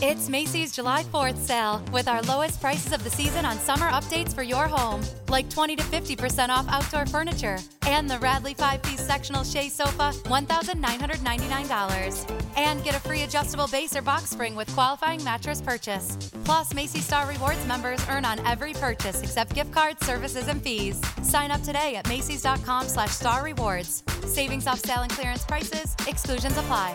It's Macy's July 4th sale with our lowest prices of the season on summer updates for your home, like 20 to 50% off outdoor furniture and the Radley 5 piece sectional Shea sofa, $1,999. And get a free adjustable base or box spring with qualifying mattress purchase. Plus, Macy's Star Rewards members earn on every purchase except gift cards, services, and fees. Sign up today at Macy's.com slash star rewards. Savings off sale and clearance prices, exclusions apply.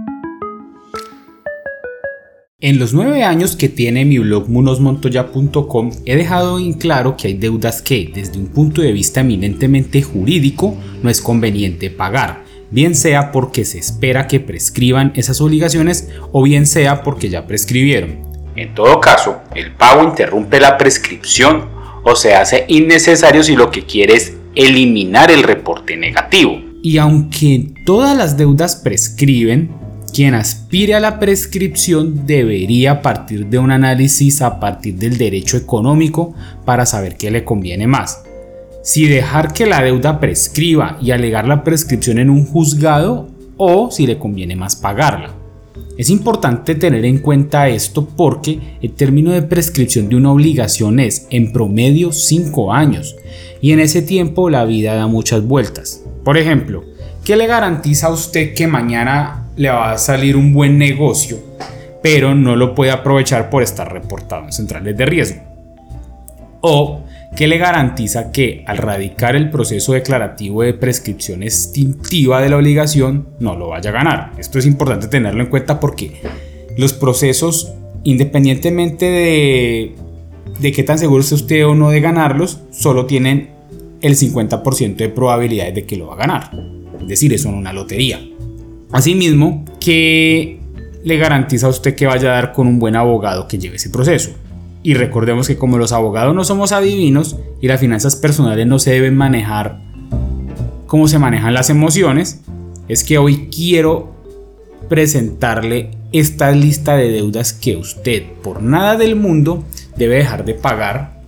En los nueve años que tiene mi blog munosmontoya.com he dejado en claro que hay deudas que, desde un punto de vista eminentemente jurídico, no es conveniente pagar, bien sea porque se espera que prescriban esas obligaciones o bien sea porque ya prescribieron. En todo caso, el pago interrumpe la prescripción o se hace innecesario si lo que quiere es eliminar el reporte negativo. Y aunque todas las deudas prescriben, quien aspire a la prescripción debería partir de un análisis a partir del derecho económico para saber qué le conviene más. Si dejar que la deuda prescriba y alegar la prescripción en un juzgado o si le conviene más pagarla. Es importante tener en cuenta esto porque el término de prescripción de una obligación es en promedio 5 años y en ese tiempo la vida da muchas vueltas. Por ejemplo, ¿qué le garantiza a usted que mañana le va a salir un buen negocio, pero no lo puede aprovechar por estar reportado en centrales de riesgo. O que le garantiza que al radicar el proceso declarativo de prescripción extintiva de la obligación no lo vaya a ganar. Esto es importante tenerlo en cuenta porque los procesos, independientemente de, de qué tan seguro esté usted o no de ganarlos, solo tienen el 50% de probabilidades de que lo va a ganar. Es decir, es una lotería. Asimismo, ¿qué le garantiza a usted que vaya a dar con un buen abogado que lleve ese proceso? Y recordemos que como los abogados no somos adivinos y las finanzas personales no se deben manejar como se manejan las emociones, es que hoy quiero presentarle esta lista de deudas que usted por nada del mundo debe dejar de pagar,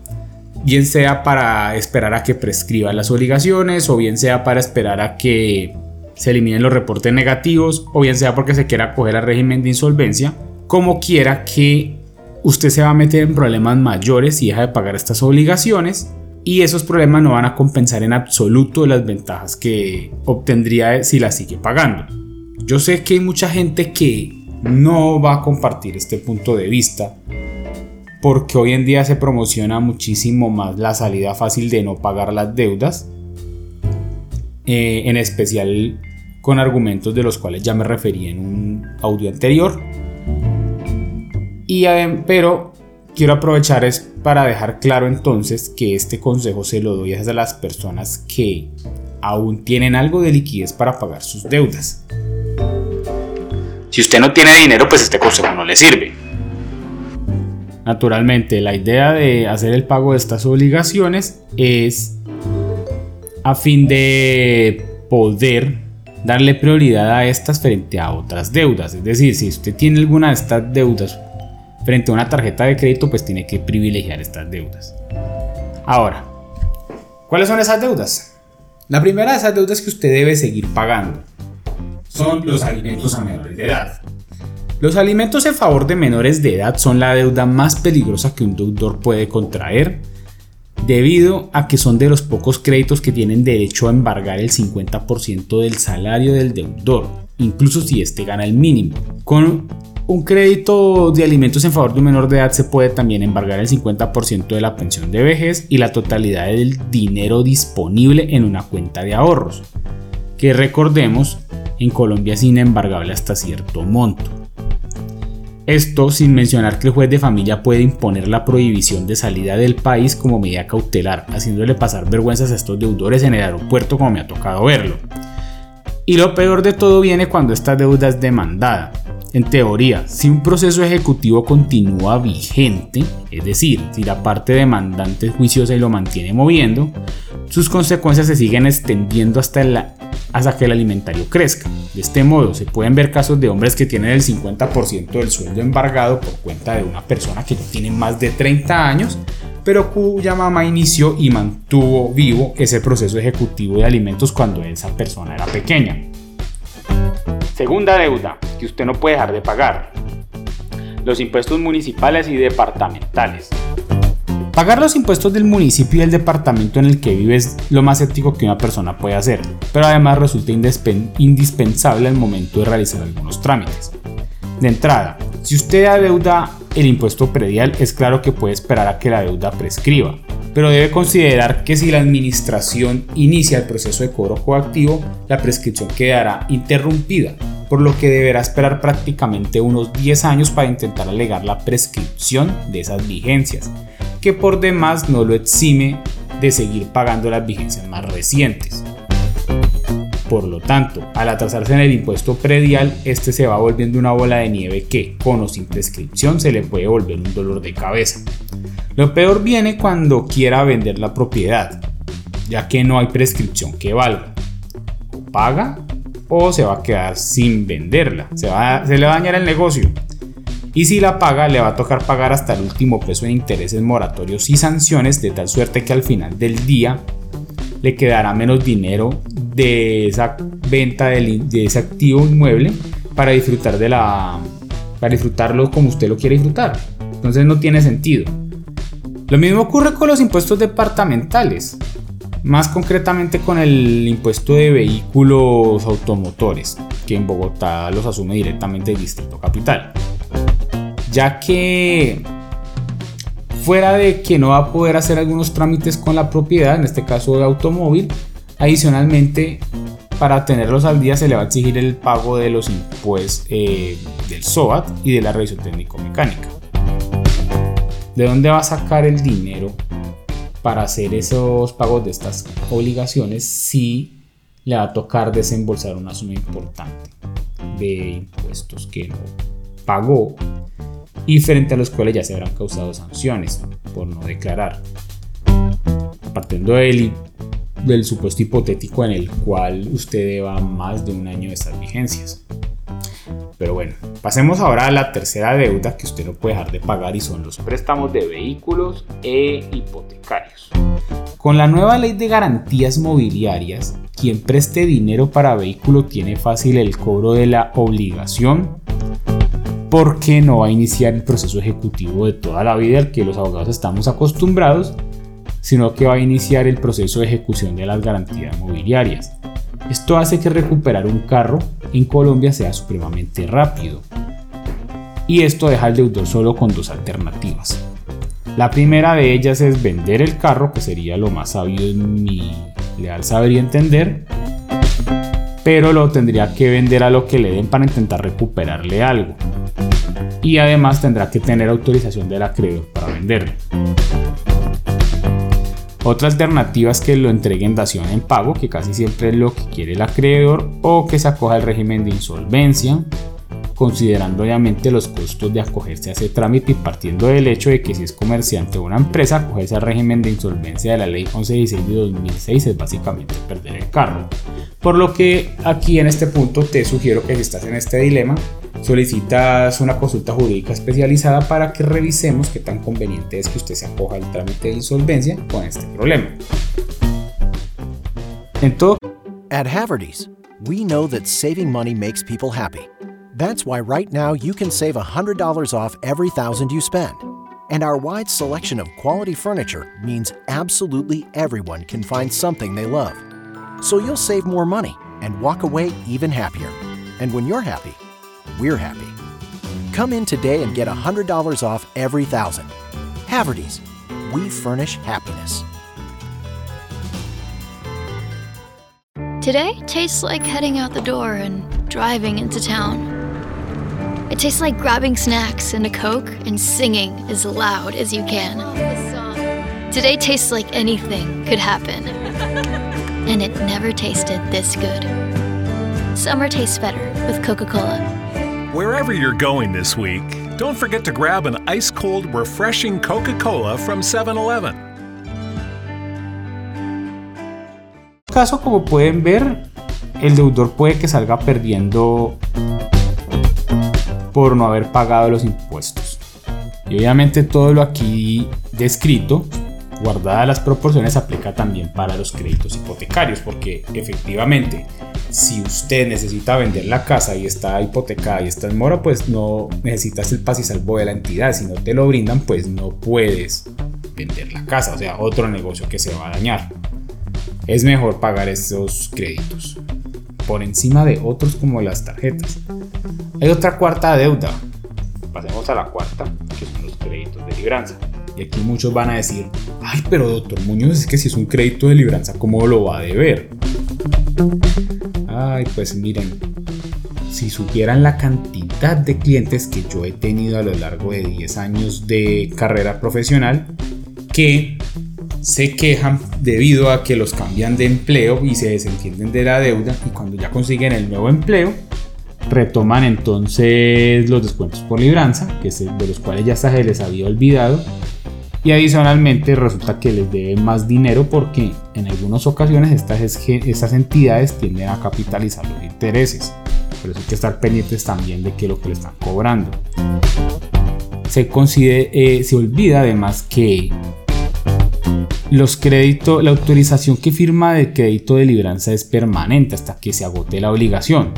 bien sea para esperar a que prescriba las obligaciones o bien sea para esperar a que se eliminen los reportes negativos o bien sea porque se quiera acoger al régimen de insolvencia, como quiera que usted se va a meter en problemas mayores si deja de pagar estas obligaciones y esos problemas no van a compensar en absoluto las ventajas que obtendría si las sigue pagando. Yo sé que hay mucha gente que no va a compartir este punto de vista porque hoy en día se promociona muchísimo más la salida fácil de no pagar las deudas eh, en especial con argumentos de los cuales ya me referí en un audio anterior. Y, pero quiero aprovechar es para dejar claro entonces que este consejo se lo doy a las personas que aún tienen algo de liquidez para pagar sus deudas. Si usted no tiene dinero, pues este consejo no le sirve. Naturalmente, la idea de hacer el pago de estas obligaciones es a fin de poder darle prioridad a estas frente a otras deudas. Es decir, si usted tiene alguna de estas deudas frente a una tarjeta de crédito, pues tiene que privilegiar estas deudas. Ahora, ¿cuáles son esas deudas? La primera de esas deudas que usted debe seguir pagando son los alimentos a menores de edad. Los alimentos en favor de menores de edad son la deuda más peligrosa que un deudor puede contraer debido a que son de los pocos créditos que tienen derecho a embargar el 50% del salario del deudor, incluso si éste gana el mínimo. Con un crédito de alimentos en favor de un menor de edad se puede también embargar el 50% de la pensión de vejez y la totalidad del dinero disponible en una cuenta de ahorros, que recordemos en Colombia es inembargable hasta cierto monto. Esto sin mencionar que el juez de familia puede imponer la prohibición de salida del país como medida cautelar, haciéndole pasar vergüenzas a estos deudores en el aeropuerto como me ha tocado verlo. Y lo peor de todo viene cuando esta deuda es demandada. En teoría, si un proceso ejecutivo continúa vigente, es decir, si la parte demandante es juiciosa y lo mantiene moviendo, sus consecuencias se siguen extendiendo hasta, que el alimentario crezca. De este modo, se pueden ver casos de hombres que tienen el 50% del sueldo embargado por cuenta de una persona que ya tiene más de 30 años, pero cuya mamá inició y mantuvo vivo ese proceso ejecutivo de alimentos cuando esa persona era pequeña. Segunda deuda que usted no puede dejar de pagar. Los impuestos municipales y departamentales. Pagar los impuestos del municipio y del departamento en el que vive es lo más ético que una persona puede hacer, pero además resulta indispensable al momento de realizar algunos trámites. De entrada, si usted adeuda el impuesto predial, es claro que puede esperar a que la deuda prescriba, pero debe considerar que si la administración inicia el proceso de cobro coactivo, la prescripción quedará interrumpida, por lo que deberá esperar prácticamente unos 10 años para intentar alegar la prescripción de esas vigencias, que por demás no lo exime de seguir pagando las vigencias más recientes. Por lo tanto, al atrasarse en el impuesto predial, este se va volviendo una bola de nieve que, con o sin prescripción, se le puede volver un dolor de cabeza. Lo peor viene cuando quiera vender la propiedad, ya que no hay prescripción que valga. O paga o se va a quedar sin venderla, se, va, se le va a dañar el negocio. Y si la paga, le va a tocar pagar hasta el último peso de intereses moratorios y sanciones, de tal suerte que al final del día le quedará menos dinero de esa venta de, ese activo inmueble para disfrutar de la para disfrutarlo como usted lo quiere disfrutar. Entonces no tiene sentido. Lo mismo ocurre con los impuestos departamentales, más concretamente con el impuesto de vehículos automotores, que en Bogotá los asume directamente el Distrito Capital. Ya que fuera de que no va a poder hacer algunos trámites con la propiedad, en este caso de automóvil, adicionalmente para tenerlos al día se le va a exigir el pago de los impuestos eh, del SOAT y de la revisión técnico-mecánica. ¿De dónde va a sacar el dinero para hacer esos pagos de estas obligaciones si le va a tocar desembolsar una suma importante de impuestos que no pagó y frente a los cuales ya se habrán causado sanciones por no declarar? Partiendo del, del supuesto hipotético en el cual usted deba más de un año de estas vigencias. Pero bueno, pasemos ahora a la tercera deuda que usted no puede dejar de pagar y son los préstamos de vehículos e hipotecarios. Con la nueva ley de garantías mobiliarias, quien preste dinero para vehículo tiene fácil el cobro de la obligación porque no va a iniciar el proceso ejecutivo de toda la vida al que los abogados estamos acostumbrados, sino que va a iniciar el proceso de ejecución de las garantías mobiliarias. Esto hace que recuperar un carro en Colombia sea supremamente rápido. Y esto deja al deudor solo con dos alternativas. La primera de ellas es vender el carro, que sería lo más sabio en mi leal saber y entender, pero lo tendría que vender a lo que le den para intentar recuperarle algo. Y además tendrá que tener autorización del acreedor para venderlo. Otra alternativa es que lo entreguen dación en pago, que casi siempre es lo que quiere el acreedor, o que se acoja al régimen de insolvencia, considerando obviamente los costos de acogerse a ese trámite y partiendo del hecho de que si es comerciante o una empresa, acogerse al régimen de insolvencia de la ley 1116 de 2006 es básicamente perder el carro. Por lo que aquí en este punto te sugiero que si estás en este dilema, solicitas una consulta jurídica especializada para que revisemos qué tan conveniente es que usted se acoja al trámite de insolvencia con este problema. At Haverty's, we know that saving money makes people happy. That's why right now you can save $100 off every thousand you spend. And our wide selection of quality furniture means absolutely everyone can find something they love. So you'll save more money and walk away even happier. And when you're happy, we're happy. Come in today and get $100 off every thousand. Haverty's, we furnish happiness. Today tastes like heading out the door and driving into town. It tastes like grabbing snacks and a Coke and singing as loud as you can. Today tastes like anything could happen. And it never tasted this good. Summer tastes better with Coca Cola. Wherever you're going this week, don't forget to grab an ice cold, refreshing Coca Cola from 7 Eleven. caso, como pueden ver, el deudor puede que salga perdiendo por no haber pagado los impuestos. Y obviamente todo lo aquí descrito, guardadas las proporciones, aplica también para los créditos hipotecarios, porque efectivamente, si usted necesita vender la casa y está hipotecada y está en mora, pues no necesitas el paz y salvo de la entidad. Si no te lo brindan, pues no puedes vender la casa, o sea, otro negocio que se va a dañar. Es mejor pagar esos créditos por encima de otros como las tarjetas. Hay otra cuarta deuda. Pasemos a la cuarta, que son los créditos de libranza. Y aquí muchos van a decir, ay, pero doctor Muñoz, es que si es un crédito de libranza, ¿cómo lo va a deber? Ay, pues miren, si supieran la cantidad de clientes que yo he tenido a lo largo de 10 años de carrera profesional, que se quejan debido a que los cambian de empleo y se desentienden de la deuda y cuando ya consiguen el nuevo empleo retoman entonces los descuentos por libranza, que de los cuales ya se les había olvidado y adicionalmente resulta que les deben más dinero porque en algunas ocasiones estas, estas entidades tienden a capitalizar los intereses. Por eso hay que estar pendientes también de qué es lo que le están cobrando. Se, eh, olvida además que los créditos, la autorización que firma de crédito de libranza es permanente hasta que se agote la obligación.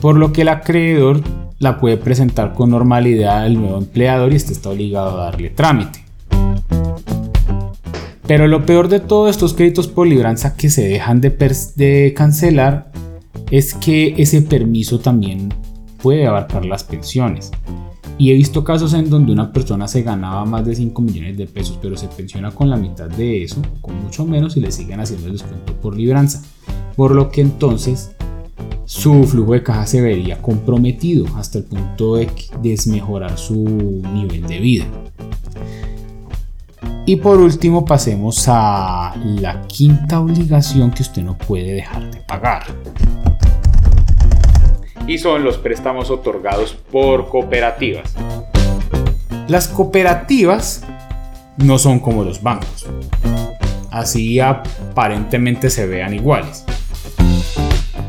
Por lo que el acreedor la puede presentar con normalidad al nuevo empleador y este está obligado a darle trámite. Pero lo peor de todos estos créditos por libranza que se dejan de, de cancelar es que ese permiso también puede abarcar las pensiones. Y he visto casos en donde una persona se ganaba más de 5 millones de pesos, pero se pensiona con la mitad de eso, con mucho menos, y le siguen haciendo el descuento por libranza. Por lo que entonces su flujo de caja se vería comprometido hasta el punto de desmejorar su nivel de vida. Y por último pasemos a la quinta obligación que usted no puede dejar de pagar y son los préstamos otorgados por cooperativas. Las cooperativas no son como los bancos, así aparentemente se vean iguales.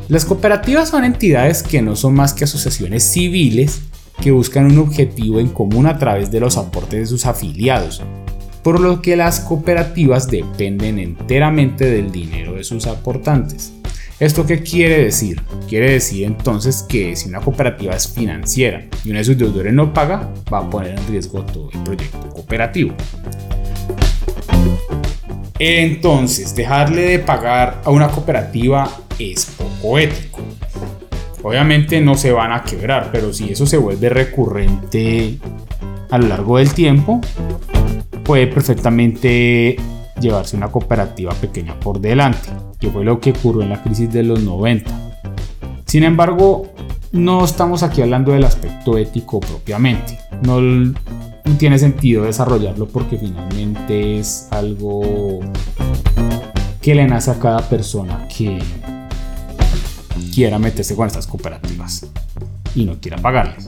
Las cooperativas son entidades que no son más que asociaciones civiles que buscan un objetivo en común a través de los aportes de sus afiliados, por lo que las cooperativas dependen enteramente del dinero de sus aportantes. ¿Esto qué quiere decir? Quiere decir entonces que si una cooperativa es financiera y uno de sus deudores no paga, va a poner en riesgo todo el proyecto cooperativo. Entonces, dejarle de pagar a una cooperativa es poco ético. Obviamente no se van a quebrar, pero si eso se vuelve recurrente a lo largo del tiempo, puede perfectamente llevarse una cooperativa pequeña por delante que fue lo que ocurrió en la crisis de los 90. Sin embargo, no estamos aquí hablando del aspecto ético propiamente. No, tiene sentido desarrollarlo porque finalmente es algo que le nace a cada persona que quiera meterse con estas cooperativas y no quiera pagarles.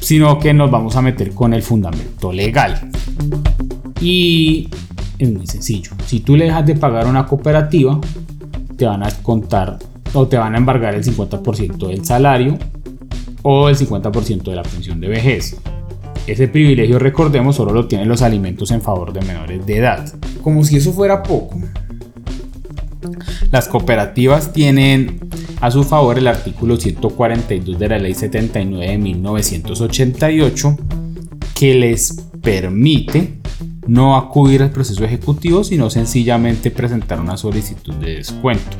Sino que nos vamos a meter con el fundamento legal. Y es muy sencillo. Si tú le dejas de pagar una cooperativa, te van a contar o te van a embargar el 50% del salario o el 50% de la pensión de vejez. Ese privilegio, recordemos, solo lo tienen los alimentos en favor de menores de edad. Como si eso fuera poco. Las cooperativas tienen a su favor el artículo 142 de la Ley 79 de 1988 que les permite no acudir al proceso ejecutivo, sino sencillamente presentar una solicitud de descuento.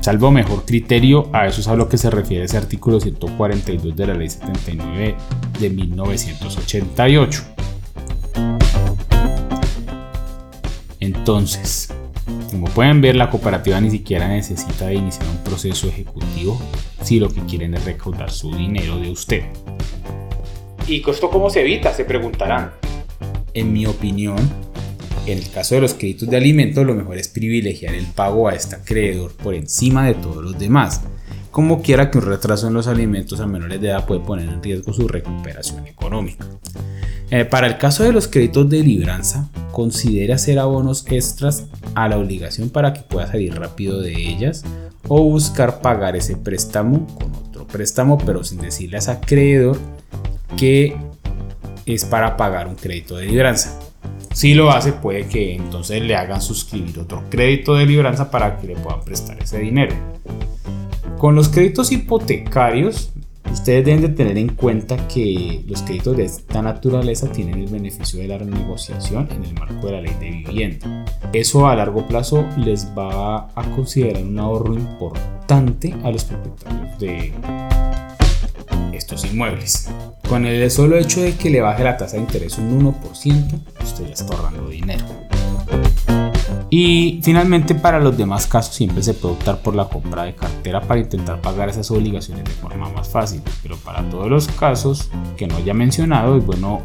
Salvo mejor criterio, a eso es a lo que se refiere ese artículo 142 de la Ley 79 de 1988. Entonces, como pueden ver, la cooperativa ni siquiera necesita de iniciar un proceso ejecutivo si lo que quieren es recaudar su dinero de usted. ¿Y esto cómo se evita? Se preguntarán. En mi opinión, en el caso de los créditos de alimentos, lo mejor es privilegiar el pago a este acreedor por encima de todos los demás. como quiera que un retraso en los alimentos a menores de edad puede poner en riesgo su recuperación económica. Eh, para el caso de los créditos de libranza, considere hacer abonos extras a la obligación para que pueda salir rápido de ellas o buscar pagar ese préstamo con otro préstamo, pero sin decirle a ese acreedor que es para pagar un crédito de libranza. Si lo hace, puede que entonces le hagan suscribir otro crédito de libranza para que le puedan prestar ese dinero. Con los créditos hipotecarios, ustedes deben de tener en cuenta que los créditos de esta naturaleza tienen el beneficio de la renegociación en el marco de la ley de vivienda. Eso a largo plazo les va a considerar un ahorro importante a los propietarios de estos inmuebles. Con el solo hecho de que le baje la tasa de interés un 1%, usted ya está ahorrando dinero. Y finalmente para los demás casos siempre se puede optar por la compra de cartera para intentar pagar esas obligaciones de forma más fácil. Pero para todos los casos que no haya mencionado es bueno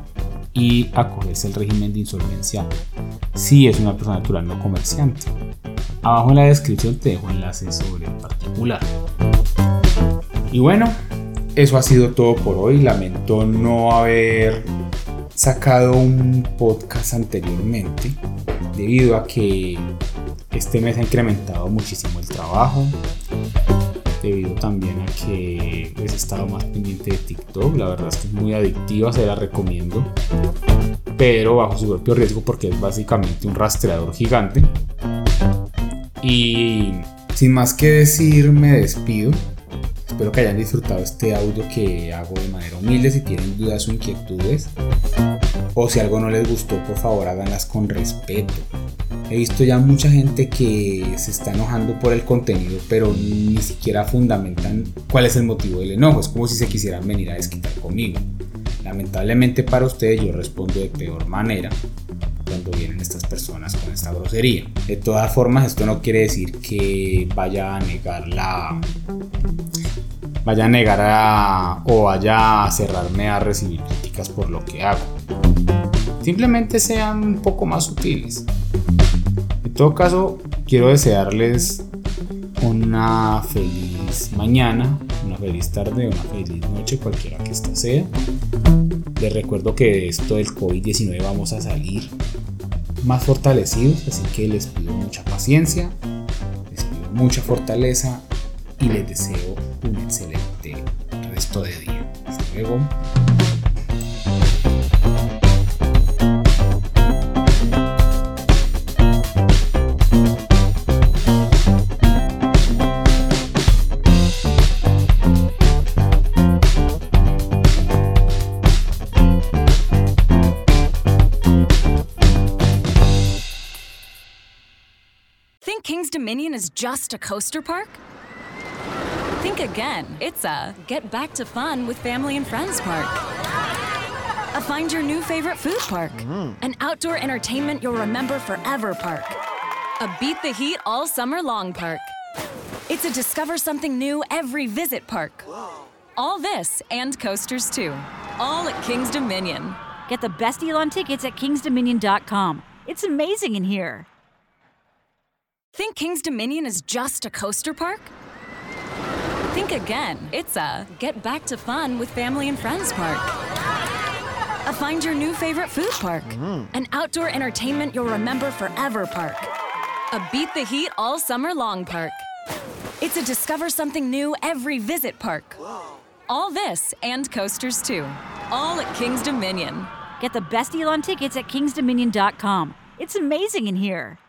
y acogerse el régimen de insolvencia si es una persona natural no comerciante. Abajo en la descripción te dejo enlaces sobre el particular. Y bueno, eso ha sido todo por hoy. Lamento no haber sacado un podcast anteriormente debido a que este mes ha incrementado muchísimo el trabajo debido también a que he estado más pendiente de TikTok. La verdad es que es muy adictiva se la recomiendo pero bajo su propio riesgo porque es básicamente un rastreador gigante. Y sin más que decir me despido. Espero que hayan disfrutado este audio que hago de manera humilde. Si tienen dudas o inquietudes, o si algo no les gustó, por favor háganlas con respeto. He visto ya mucha gente que se está enojando por el contenido, pero ni siquiera fundamentan cuál es el motivo del enojo. Es como si se quisieran venir a desquitar conmigo. Lamentablemente para ustedes yo respondo de peor manera cuando vienen estas personas con esta grosería. De todas formas, esto no quiere decir que vaya a negar la vaya a negar a, o vaya a cerrarme a recibir críticas por lo que hago. Simplemente sean un poco más sutiles. En todo caso, quiero desearles una feliz mañana, una feliz tarde, una feliz noche, cualquiera que esta sea. Les recuerdo que de esto del COVID-19 vamos a salir más fortalecidos, así que les pido mucha paciencia, les pido mucha fortaleza y les deseo un excelente resto de día. Hasta luego. King's is just a coaster park? Think again. It's a get back to fun with family and friends park. A find your new favorite food park. Mm-hmm. An outdoor entertainment you'll remember forever park. A beat the heat all summer long park. It's a discover something new every visit park. All this and coasters too. All at King's Dominion. Get the best deal on tickets at kingsdominion.com. It's amazing in here. Think King's Dominion is just a coaster park? Think again. It's a get back to fun with family and friends park. A find your new favorite food park. Mm-hmm. An outdoor entertainment you'll remember forever park. A beat the heat all summer long park. It's a discover something new every visit park. All this and coasters too. All at King's Dominion. Get the best deal on tickets at kingsdominion.com. It's amazing in here.